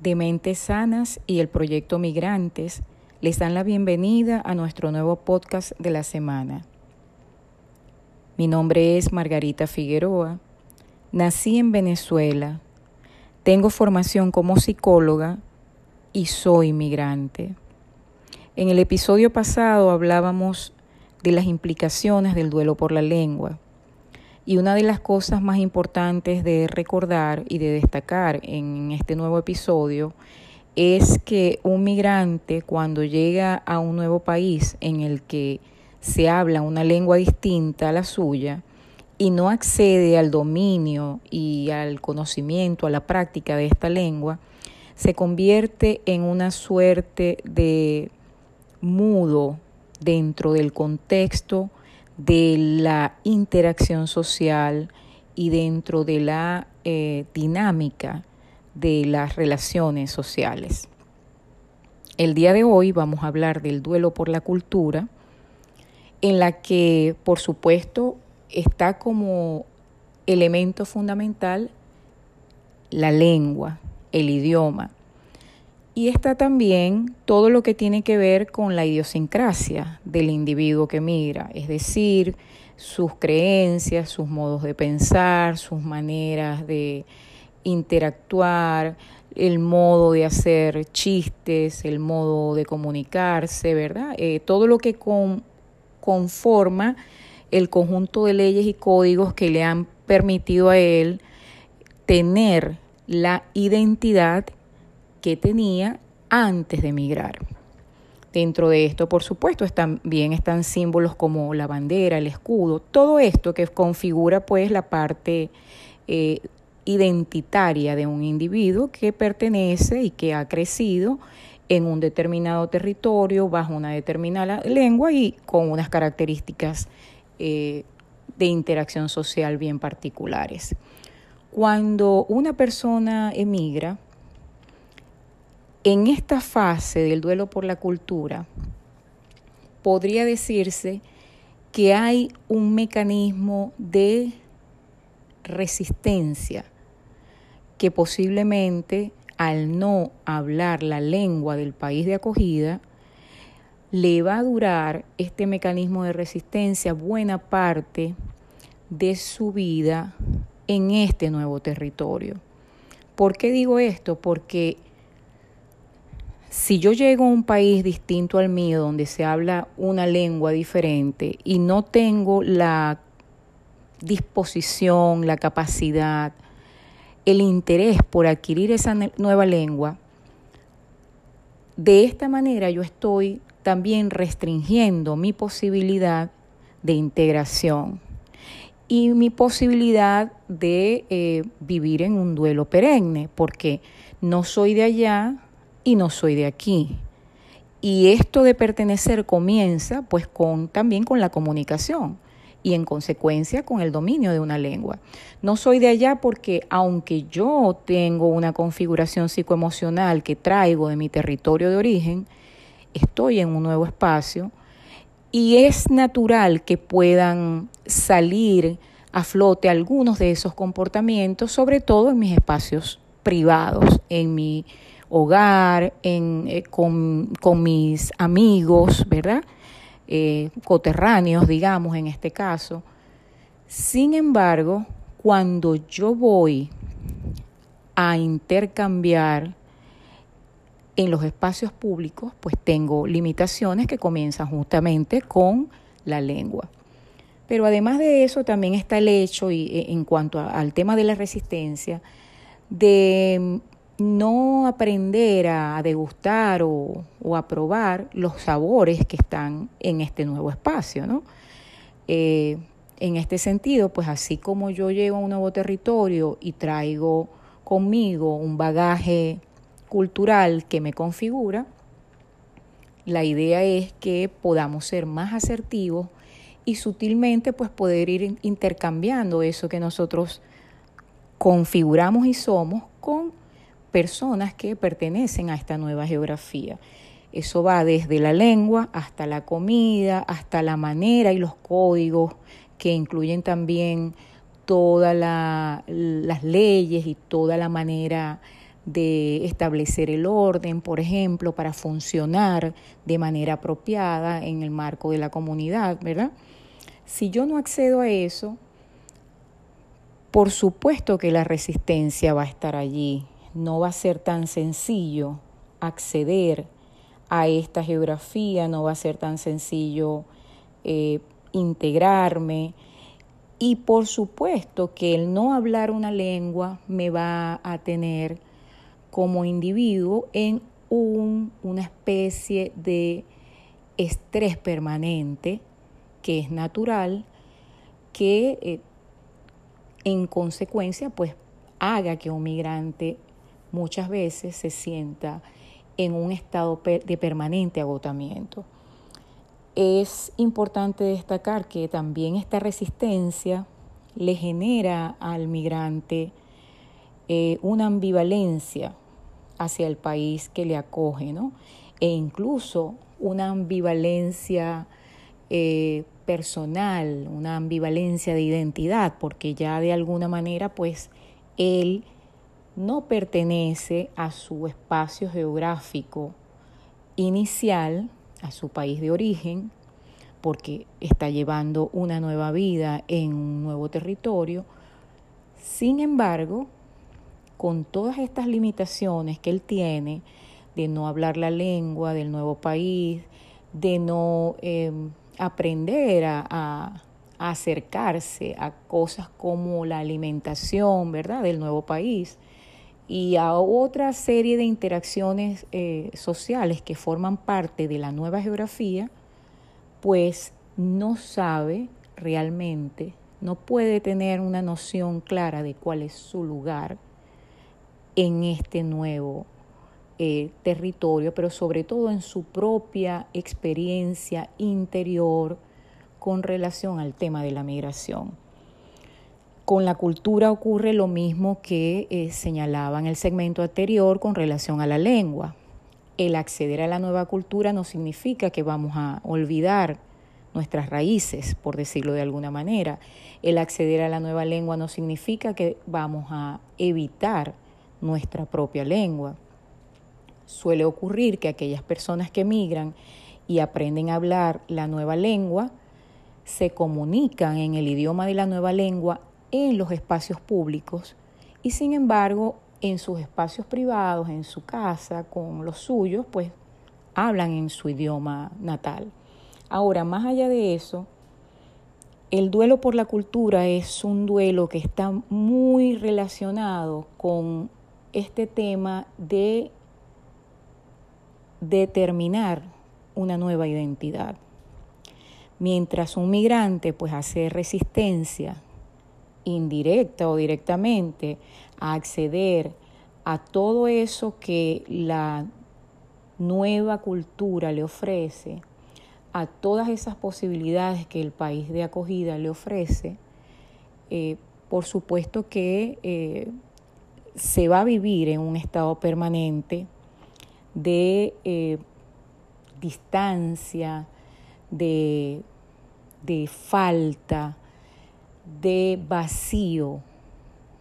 de Mentes Sanas y el Proyecto Migrantes les dan la bienvenida a nuestro nuevo podcast de la semana. Mi nombre es Margarita Figueroa. Nací en Venezuela. Tengo formación como psicóloga y soy migrante. En el episodio pasado hablábamos de las implicaciones del duelo por la lengua. Y una de las cosas más importantes de recordar y de destacar en este nuevo episodio es que un migrante cuando llega a un nuevo país en el que se habla una lengua distinta a la suya y no accede al dominio y al conocimiento, a la práctica de esta lengua, se convierte en una suerte de mudo dentro del contexto de la interacción social y dentro de la eh, dinámica de las relaciones sociales. El día de hoy vamos a hablar del duelo por la cultura, en la que, por supuesto, está como elemento fundamental la lengua, el idioma, y está también todo lo que tiene que ver con la idiosincrasia del individuo que migra, es decir, sus creencias, sus modos de pensar, sus maneras de interactuar, el modo de hacer chistes, el modo de comunicarse, ¿verdad? Eh, todo lo que conforma el conjunto de leyes y códigos que le han permitido a él tener la identidad tenía antes de emigrar. Dentro de esto, por supuesto, también están símbolos como la bandera, el escudo, todo esto que configura pues la parte eh, identitaria de un individuo que pertenece y que ha crecido en un determinado territorio, bajo una determinada lengua y con unas características eh, de interacción social bien particulares. Cuando una persona emigra, en esta fase del duelo por la cultura, podría decirse que hay un mecanismo de resistencia que posiblemente al no hablar la lengua del país de acogida, le va a durar este mecanismo de resistencia buena parte de su vida en este nuevo territorio. ¿Por qué digo esto? Porque si yo llego a un país distinto al mío, donde se habla una lengua diferente y no tengo la disposición, la capacidad, el interés por adquirir esa nueva lengua, de esta manera yo estoy también restringiendo mi posibilidad de integración y mi posibilidad de eh, vivir en un duelo perenne, porque no soy de allá, y no soy de aquí. Y esto de pertenecer comienza pues con también con la comunicación y en consecuencia con el dominio de una lengua. No soy de allá porque aunque yo tengo una configuración psicoemocional que traigo de mi territorio de origen, estoy en un nuevo espacio y es natural que puedan salir a flote algunos de esos comportamientos, sobre todo en mis espacios privados, en mi hogar, eh, con, mis amigos, ¿verdad? Eh, coterráneos, digamos, en este caso. Sin embargo, cuando yo voy a intercambiar en los espacios públicos, pues tengo limitaciones que comienzan justamente con la lengua. Pero además de eso también está el hecho, y eh, en cuanto al tema de la resistencia, de no aprender a degustar o, a probar los sabores que están en este nuevo espacio, ¿no? Eh, en este sentido, pues así como yo llego a un nuevo territorio y traigo conmigo un bagaje cultural que me configura, la idea es que podamos ser más asertivos y sutilmente pues poder ir intercambiando eso que nosotros configuramos y somos con personas que pertenecen a esta nueva geografía. Eso va desde la lengua hasta la comida, hasta la manera y los códigos que incluyen también todas las leyes y toda la manera de establecer el orden, por ejemplo, para funcionar de manera apropiada en el marco de la comunidad, ¿verdad? Si yo no accedo a eso, por supuesto que la resistencia va a estar allí. No va a ser tan sencillo acceder a esta geografía, no va a ser tan sencillo eh, integrarme. Y por supuesto que el no hablar una lengua me va a tener como individuo en un, una especie de estrés permanente que es natural, que eh, en consecuencia pues haga que un migrante muchas veces se sienta en un estado de permanente agotamiento. Es importante destacar que también esta resistencia le genera al migrante eh, una ambivalencia hacia el país que le acoge, ¿no? E incluso una ambivalencia eh, personal, una ambivalencia de identidad, porque ya de alguna manera, pues, él no pertenece a su espacio geográfico inicial, a su país de origen, porque está llevando una nueva vida en un nuevo territorio. Sin embargo, con todas estas limitaciones que él tiene de no hablar la lengua del nuevo país, de no em, aprender a, a, acercarse a cosas como la alimentación, ¿verdad?, del nuevo país y a otra serie de interacciones eh, sociales que forman parte de la nueva geografía, pues no sabe realmente, no puede tener una noción clara de cuál es su lugar en este nuevo eh, territorio, pero sobre todo en su propia experiencia interior con relación al tema de la migración. Con la cultura ocurre lo mismo que eh, señalaba en el segmento anterior con relación a la lengua. El acceder a la nueva cultura no significa que vamos a olvidar nuestras raíces, por decirlo de alguna manera. El acceder a la nueva lengua no significa que vamos a evitar nuestra propia lengua. Suele ocurrir que aquellas personas que emigran y aprenden a hablar la nueva lengua, se comunican en el idioma de la nueva lengua en los espacios públicos y sin embargo en sus espacios privados, en su casa, con los suyos, pues hablan en su idioma natal. Ahora, más allá de eso, el duelo por la cultura es un duelo que está muy relacionado con este tema de determinar una nueva identidad. Mientras un migrante pues hace resistencia indirecta o directamente a acceder a todo eso que la nueva cultura le ofrece, a todas esas posibilidades que el país de acogida le ofrece, eh, por supuesto que eh, se va a vivir en un estado permanente de eh, distancia, de, de falta, de vacío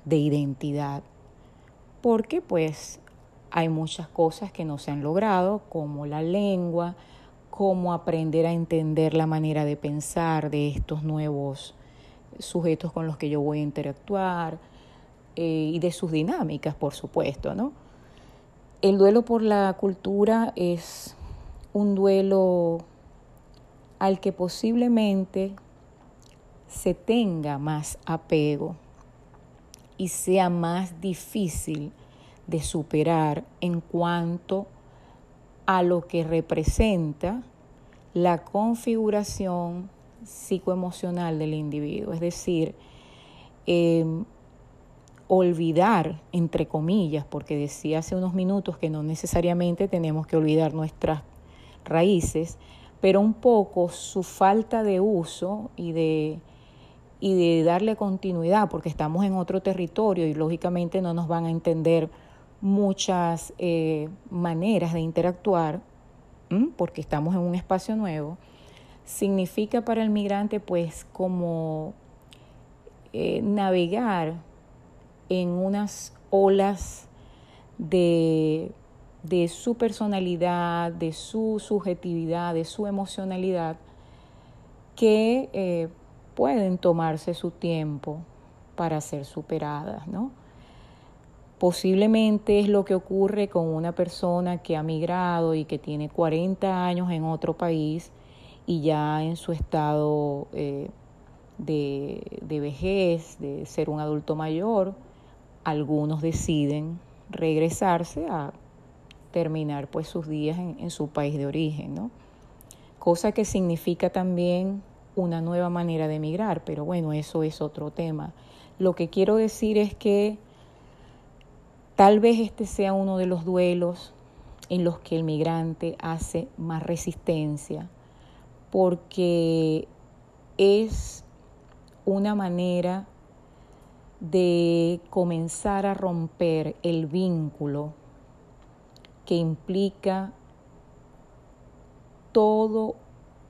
de identidad. Porque pues hay muchas cosas que no se han logrado, como la lengua, como aprender a entender la manera de pensar de estos nuevos sujetos con los que yo voy a interactuar eh, y de sus dinámicas, por supuesto, ¿no? El duelo por la cultura es un duelo al que posiblemente tenga más apego y sea más difícil de superar en cuanto a lo que representa la configuración psicoemocional del individuo. Es decir, em, olvidar, entre comillas, porque decía hace unos minutos que no necesariamente tenemos que olvidar nuestras raíces, pero un poco su falta de uso y de y de darle continuidad, porque estamos en otro territorio y lógicamente no nos van a entender muchas eh, maneras de interactuar, porque estamos en un espacio nuevo, significa para el migrante pues como eh, navegar en unas olas de, de su personalidad, de su subjetividad, de su emocionalidad, que eh, pueden tomarse su tiempo para ser superadas, ¿no? Posiblemente es lo que ocurre con una persona que ha migrado y que tiene 40 años en otro país y ya en su estado eh, de, de, vejez, de ser un adulto mayor, algunos deciden regresarse a terminar pues sus días en, en su país de origen, ¿no? Cosa que significa también una nueva manera de emigrar, pero bueno, eso es otro tema. Lo que quiero decir es que tal vez este sea uno de los duelos en los que el migrante hace más resistencia, porque es una manera de comenzar a romper el vínculo que implica todo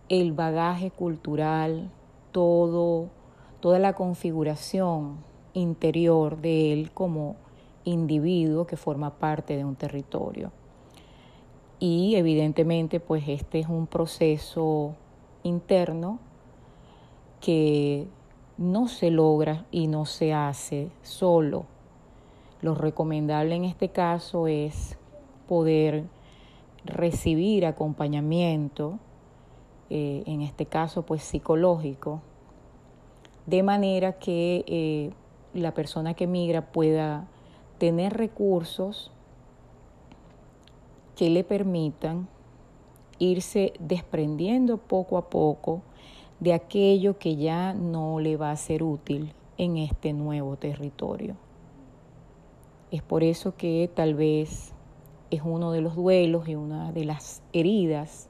el bagaje cultural, todo, toda la configuración interior de él como individuo que forma parte de un territorio. Y evidentemente pues este es un proceso interno que no se logra y no se hace solo. Lo recomendable en este caso es poder recibir acompañamiento eh, en este caso pues psicológico, de manera que eh, la persona que migra pueda tener recursos que le permitan irse desprendiendo poco a poco de aquello que ya no le va a ser útil en este nuevo territorio. Es por eso que tal vez es uno de los duelos y una de las heridas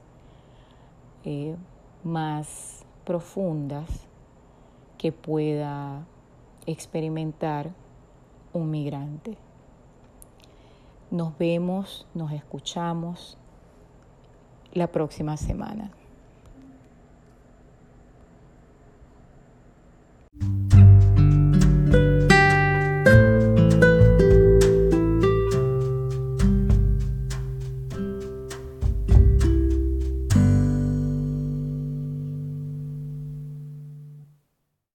eh, más profundas que pueda experimentar un migrante. Nos vemos, nos escuchamos la próxima semana.